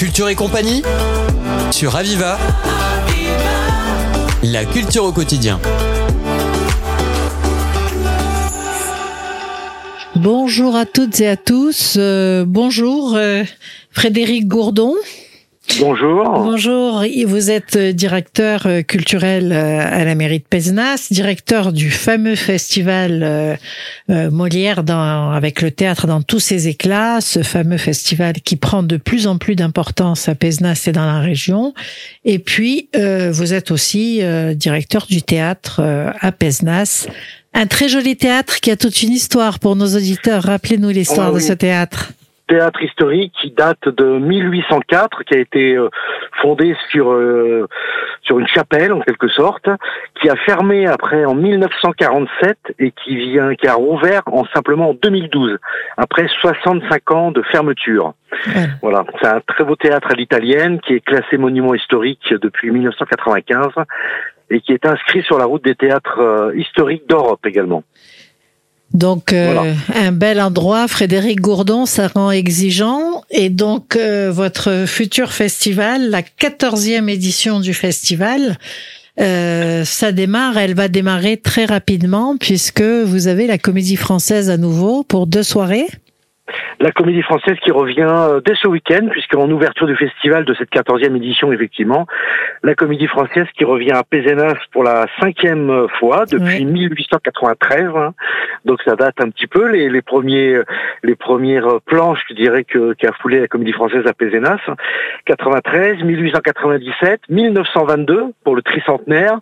Culture et compagnie sur Aviva. La culture au quotidien. Bonjour à toutes et à tous. Euh, bonjour euh, Frédéric Gourdon. Bonjour. Bonjour, vous êtes directeur euh, culturel euh, à la mairie de Pézenas, directeur du fameux festival euh, Molière dans, avec le théâtre dans tous ses éclats, ce fameux festival qui prend de plus en plus d'importance à Pézenas et dans la région. Et puis, vous êtes aussi directeur du théâtre à Pézenas. Un très joli théâtre qui a toute une histoire pour nos auditeurs. Rappelez-nous l'histoire Ah de ce théâtre. Théâtre historique qui date de 1804, qui a été euh, fondé sur euh, sur une chapelle en quelque sorte, qui a fermé après en 1947 et qui vient qui a rouvert en simplement en 2012 après 65 ans de fermeture. Voilà. Voilà, c'est un très beau théâtre à l'italienne qui est classé monument historique depuis 1995 et qui est inscrit sur la route des théâtres euh, historiques d'Europe également. Donc euh, Voilà. un bel endroit, Frédéric Gourdon, ça rend exigeant. Et donc euh, votre futur festival, la 14e édition du festival, euh, ça démarre, elle va démarrer très rapidement puisque vous avez la comédie française à nouveau pour deux soirées. La comédie française qui revient euh, dès ce week-end, puisqu'en ouverture du festival de cette 14e édition, effectivement, la comédie française qui revient à Pézenas pour la cinquième euh, fois depuis Oui. 1893. hein. Donc ça date un petit peu les, les premiers euh, les premières planches, je dirais que qui a foulé la comédie française à Pézenas. 93, 1897, 1922 pour le tricentenaire.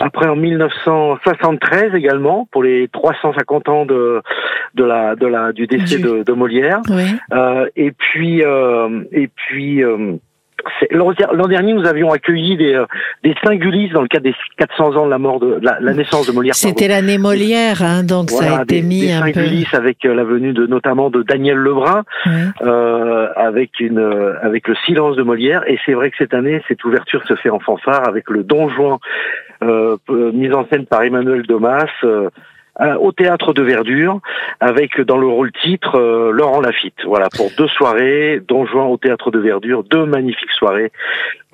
Après en 1973 également pour les 350 ans de de la de la du décès de, de Molière. Oui. Euh, et puis, euh, et puis, euh, l'an dernier, nous avions accueilli des, des singulistes dans le cadre des 400 ans de la mort de la, la naissance de Molière. C'était l'année Molière, hein, donc ça a été des, mis des un peu. avec la venue de notamment de Daniel Lebrun, Oui. euh, avec une avec le silence de Molière. Et c'est vrai que cette année, cette ouverture se fait en fanfare avec le Don Juan, euh, mise en scène par Emmanuel Domas. euh, au théâtre de Verdure, avec dans le rôle titre euh, Laurent Lafitte. Voilà pour deux soirées, Don Juan au théâtre de Verdure, deux magnifiques soirées.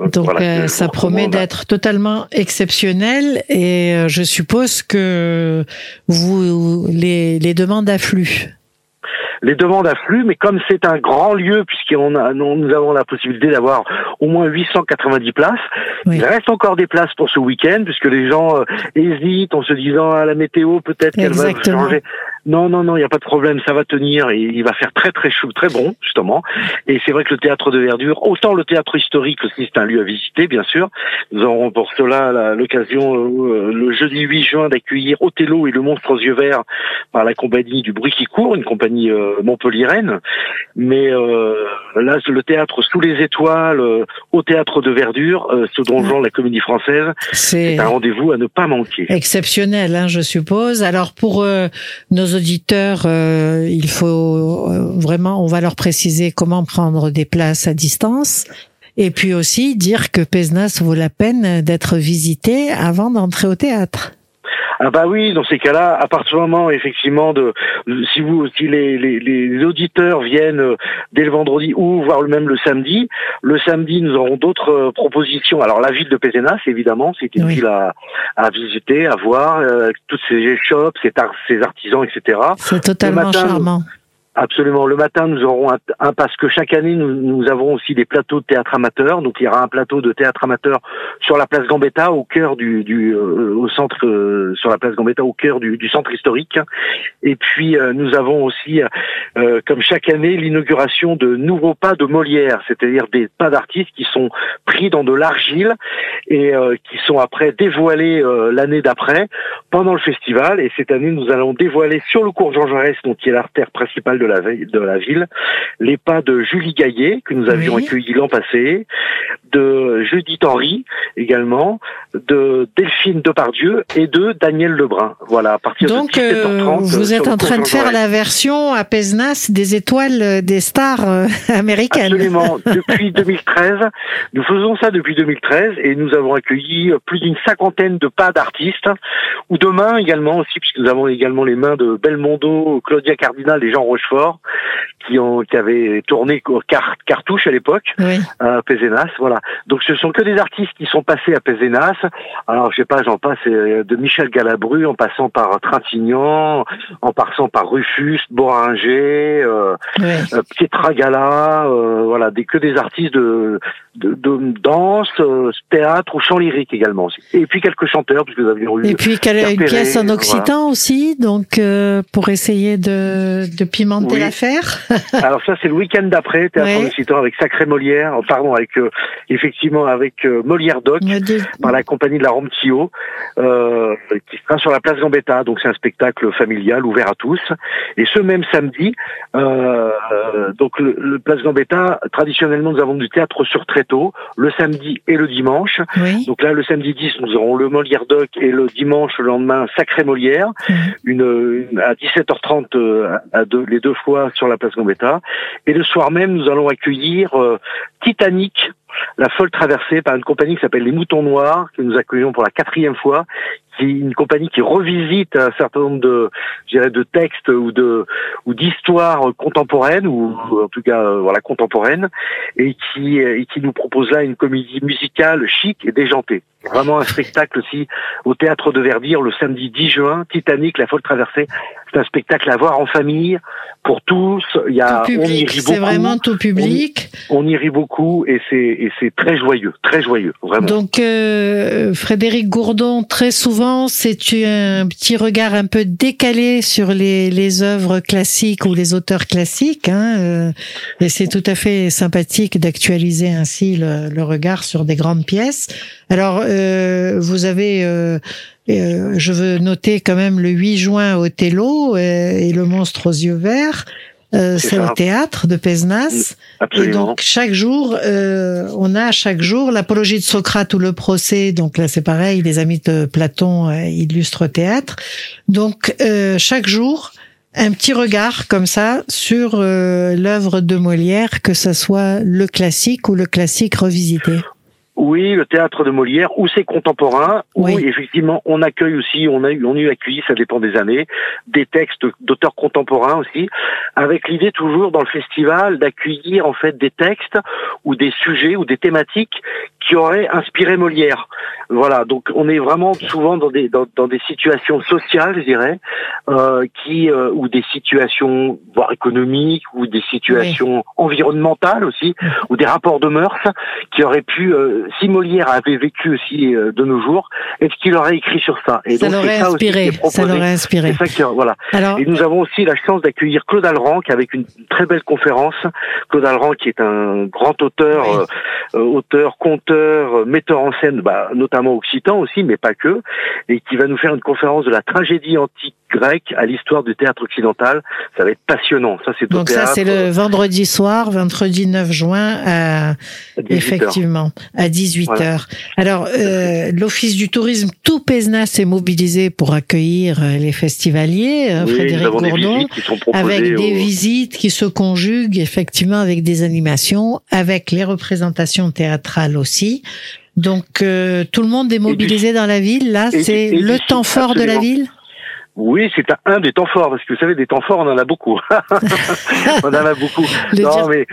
Euh, Donc voilà, euh, ça promet d'être totalement exceptionnel et euh, je suppose que vous les, les demandes affluent. les demandes affluent, mais comme c'est un grand lieu, puisqu'on a, nous avons la possibilité d'avoir au moins 890 places, Oui. il reste encore des places pour ce week-end, puisque les gens euh, hésitent en se disant à la météo, peut-être qu'elle va changer. Non, non, non, il n'y a pas de problème, ça va tenir, et il va faire très très chaud, très bon, justement. Et c'est vrai que le théâtre de Verdure, autant le théâtre historique aussi, c'est un lieu à visiter, bien sûr. Nous aurons pour cela la- l'occasion, euh, le jeudi 8 juin, d'accueillir Othello et le monstre aux yeux verts par la compagnie du bruit qui court, une compagnie euh, montpelliéraine. Mais euh, là, le théâtre sous les étoiles, euh, au théâtre de Verdure, euh, ce donjon, la comédie française, C'est un rendez-vous à ne pas manquer. exceptionnel, hein, je suppose. Alors pour euh, nos auditeurs, euh, il faut euh, vraiment, on va leur préciser comment prendre des places à distance. Et puis aussi dire que Pézenas vaut la peine d'être visité avant d'entrer au théâtre. Ah bah oui, dans ces cas-là, à partir du moment effectivement de si vous si les, les, les auditeurs viennent euh, dès le vendredi ou voire même le samedi, le samedi nous aurons d'autres euh, propositions. Alors la ville de Pézenas évidemment, c'est une Oui. ville à, à visiter, à voir, euh, toutes ces shops, ces, ces artisans, etc. C'est totalement matin, charmant. Absolument. Le matin, nous aurons un, un- parce que chaque année, nous, nous avons aussi des plateaux de théâtre amateur. Donc, il y aura un plateau de théâtre amateur sur la place Gambetta, au cœur du, du euh, au centre, euh, sur la place Gambetta, au cœur du, du centre historique. Et puis, euh, nous avons aussi, euh, comme chaque année, l'inauguration de nouveaux pas de Molière, c'est-à-dire des pas d'artistes qui sont pris dans de l'argile et euh, qui sont après dévoilés euh, l'année d'après pendant le festival. Et cette année, nous allons dévoiler sur le cours Jean Jaurès, donc qui est l'artère principale la, de la ville, les pas de Julie Gaillet, que nous avions Oui. accueilli l'an passé, de Judith Henry également, de Delphine Depardieu et de Daniel Lebrun. Voilà, à partir Donc, de 17h30. vous sur êtes en train de faire la version à Pesnas des étoiles euh, des stars euh, américaines. Absolument. Depuis 2013, nous faisons ça depuis 2013 et nous avons accueilli plus d'une cinquantaine de pas d'artistes ou de mains également aussi, puisque nous avons également les mains de Belmondo, Claudia Cardinal et Jean Rochefort qui ont qui avaient tourné car, cartouche à l'époque Oui. à Pézenas. Voilà. Donc ce sont que des artistes qui sont passés à Pézenas. Alors je sais pas, j'en passe euh, de Michel Galabru en passant par Trintignant, en passant par Rufus, Boringer, euh, oui. euh, Pietra Gala, euh, voilà, des que des artistes de de, de danse, euh, théâtre ou chant lyrique également. Et puis quelques chanteurs, puisque nous avions eu. Et puis une pièce en voilà. occitan aussi, donc euh, pour essayer de, de pimenter Oui. Alors ça c'est le week-end d'après, théâtre Ouais. en occitan avec Sacré Molière, euh, pardon, avec euh, effectivement avec euh, Molière Doc. Par la compagnie de la Romptio, euh, qui sera sur la place Gambetta. Donc c'est un spectacle familial ouvert à tous. Et ce même samedi, euh, donc le, le place Gambetta, traditionnellement nous avons du théâtre sur tréteau, le samedi et le dimanche. Oui. Donc là, le samedi 10, nous aurons le Molière Doc et le dimanche, le lendemain, Sacré Molière, Mhm. une, une- à 17h30 euh, à deux, les deux fois sur la place Gambetta. Et le soir même, nous allons accueillir euh, Titanic, la folle traversée par une compagnie qui s'appelle les Moutons Noirs, que nous accueillons pour la quatrième fois, qui est une compagnie qui revisite un certain nombre de, je dirais, de textes ou de ou d'histoires contemporaines ou en tout cas euh, voilà contemporaines et qui et qui nous propose là une comédie musicale chic et déjantée. Vraiment un spectacle aussi au théâtre de Verdir le samedi 10 juin, Titanic, la folle traversée. C'est un spectacle à voir en famille pour tous. Il y a on y rit c'est beaucoup. vraiment tout public. On y rit beaucoup et c'est et c'est très joyeux, très joyeux, vraiment. Donc euh, Frédéric Gourdon, très souvent, c'est un petit regard un peu décalé sur les, les œuvres classiques ou les auteurs classiques, hein, euh, et c'est tout à fait sympathique d'actualiser ainsi le, le regard sur des grandes pièces. Alors, euh, vous avez, euh, euh, je veux noter quand même le 8 juin Othello euh, et le monstre aux yeux verts. Euh, C'est au théâtre de Pesnas. Et Absolument. donc chaque jour, euh, on a chaque jour l'apologie de Socrate ou le procès. Donc là, c'est pareil, les amis de Platon euh, illustrent théâtre. Donc euh, chaque jour, un petit regard comme ça sur euh, l'œuvre de Molière, que ce soit le classique ou le classique revisité. Oui, le théâtre de Molière ou ses contemporains. Oui. Effectivement, on accueille aussi, on a eu, on a eu accueilli, ça dépend des années, des textes d'auteurs contemporains aussi, avec l'idée toujours dans le festival d'accueillir en fait des textes ou des sujets ou des thématiques qui auraient inspiré Molière. Voilà, donc on est vraiment souvent dans des dans, dans des situations sociales, je dirais, euh, qui euh, ou des situations voire économiques ou des situations environnementales aussi ou des rapports de mœurs qui auraient pu, euh, si Molière avait vécu aussi euh, de nos jours, est-ce qu'il aurait écrit sur ça? Et Ça l'aurait inspiré. Ça l'aurait inspiré. Ça qui, voilà. Alors, Et nous avons aussi la chance d'accueillir Claude Alran, qui avec une très belle conférence. Claude Alran, qui est un grand auteur, Oui. euh, euh, auteur, conteur, euh, metteur en scène, bah, notamment occitan aussi, mais pas que, et qui va nous faire une conférence de la tragédie antique grecque à l'histoire du théâtre occidental. Ça va être passionnant. Ça, c'est donc ça, c'est le vendredi soir, vendredi 9 juin à à 18 heures. Effectivement, à 18 Voilà. heures. Alors, euh, l'Office du tourisme, tout Pézenas s'est mobilisé pour accueillir euh, les festivaliers, euh, Oui, Frédéric Gourdon, avec des aux- visites qui se conjuguent effectivement avec des animations, avec les représentations théâtrales aussi. Donc, euh, tout le monde est mobilisé dans la ville. Là, c'est le temps fort de la ville? Oui, c'est un, un des temps forts, parce que vous savez, des temps forts, on en a beaucoup. on en a beaucoup. Non, mais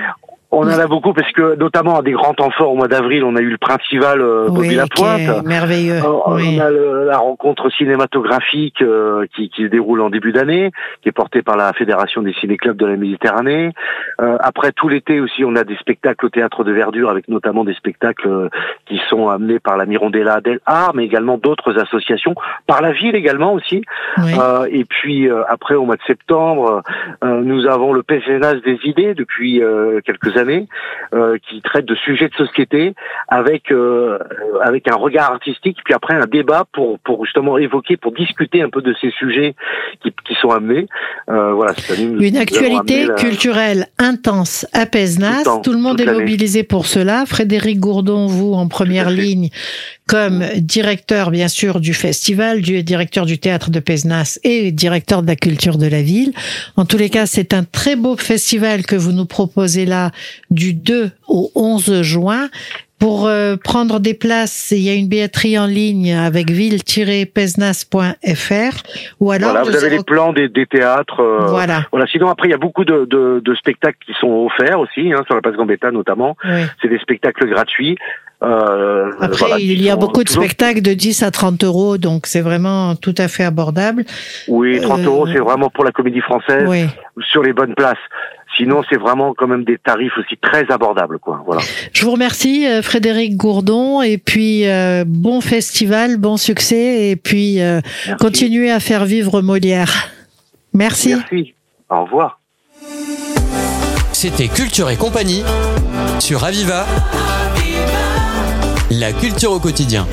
on en a beaucoup parce que, notamment, à des grands temps forts au mois d'avril, on a eu le Principal euh, Bobby oui, Lapointe. merveilleux. On, on oui. a le- la rencontre cinématographique euh, qui, qui se déroule en début d'année, qui est portée par la Fédération des ciné-clubs de la Méditerranée. Euh, après tout l'été aussi, on a des spectacles au théâtre de Verdure, avec notamment des spectacles euh, qui sont amenés par la Mirondella del Art, mais également d'autres associations, par la ville également aussi. Oui. Euh, et puis euh, après, au mois de septembre, euh, nous avons le PCNAS des idées depuis euh, quelques années années, euh, qui traite de sujets de société avec euh, avec un regard artistique, puis après un débat pour pour justement évoquer, pour discuter un peu de ces sujets qui, qui sont amenés. Euh, voilà, une actualité culturelle intense à Pesnas. Tout, Tout le monde est mobilisé pour cela. Frédéric Gourdon, vous en première ligne, comme directeur bien sûr du festival, du directeur du théâtre de Pesnas et directeur de la culture de la ville. En tous les cas, c'est un très beau festival que vous nous proposez là du 2 au 11 juin. Pour euh, prendre des places, il y a une billetterie en ligne avec ville-pesnas.fr ou alors voilà, vous, avez les plans des, des théâtres. Euh, voilà. Voilà. Sinon après il y a beaucoup de, de, de spectacles qui sont offerts aussi hein, sur la place Gambetta notamment. C'est des spectacles gratuits. Euh, Après, il y a beaucoup de spectacles de 10 à 30 euros, donc c'est vraiment tout à fait abordable. Oui, 30 euros, c'est vraiment pour la comédie française, sur les bonnes places. Sinon, c'est vraiment quand même des tarifs aussi très abordables, quoi. Voilà. Je vous remercie, euh, Frédéric Gourdon, et puis euh, bon festival, bon succès, et puis euh, continuez à faire vivre Molière. Merci. Merci. Au revoir. C'était Culture et compagnie sur Aviva. La culture au quotidien.